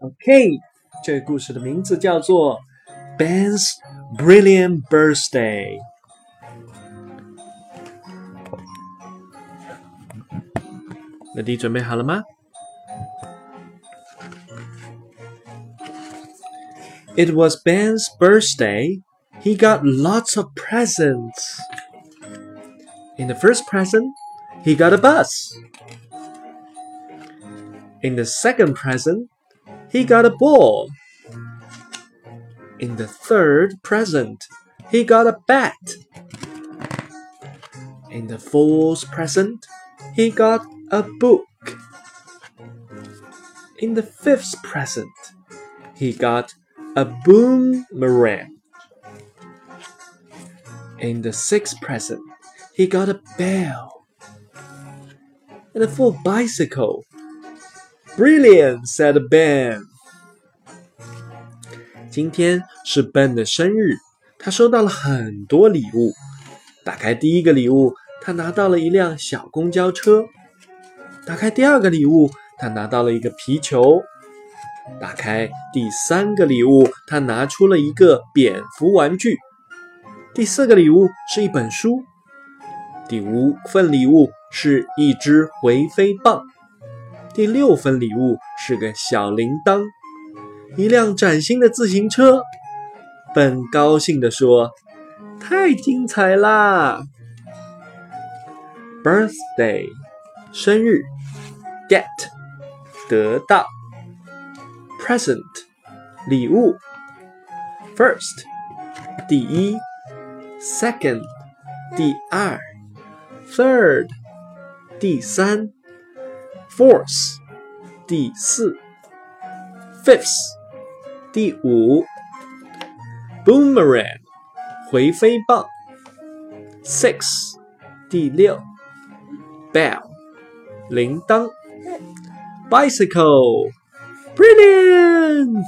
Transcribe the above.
OK，这个故事的名字叫做《Ben's Brilliant Birthday》。那你准备好了吗？It was Ben's birthday. He got lots of presents. In the first present, he got a bus. In the second present, he got a ball. In the third present, he got a bat. In the fourth present, he got a book. In the fifth present, he got a boomerang. In the sixth present, he got a bell and a full bicycle Brilliant, said Ben. 今天是 Ben 的生日，他收到了很多礼物。打开第一个礼物，他拿到了一辆小公交车。打开第二个礼物，他拿到了一个皮球。打开第三个礼物，他拿出了一个蝙蝠玩具。第四个礼物是一本书。第五份礼物是一只回飞棒。第六份礼物是个小铃铛，一辆崭新的自行车。本高兴地说：“太精彩啦！”Birthday，生日。Get，得到。Present，礼物。First，第一。Second，第二。Third，第三。Fourth，第四；Fifth，第五；Boomerang，回飞棒；Six，第六；Bell，铃铛；Bicycle，Brilliant。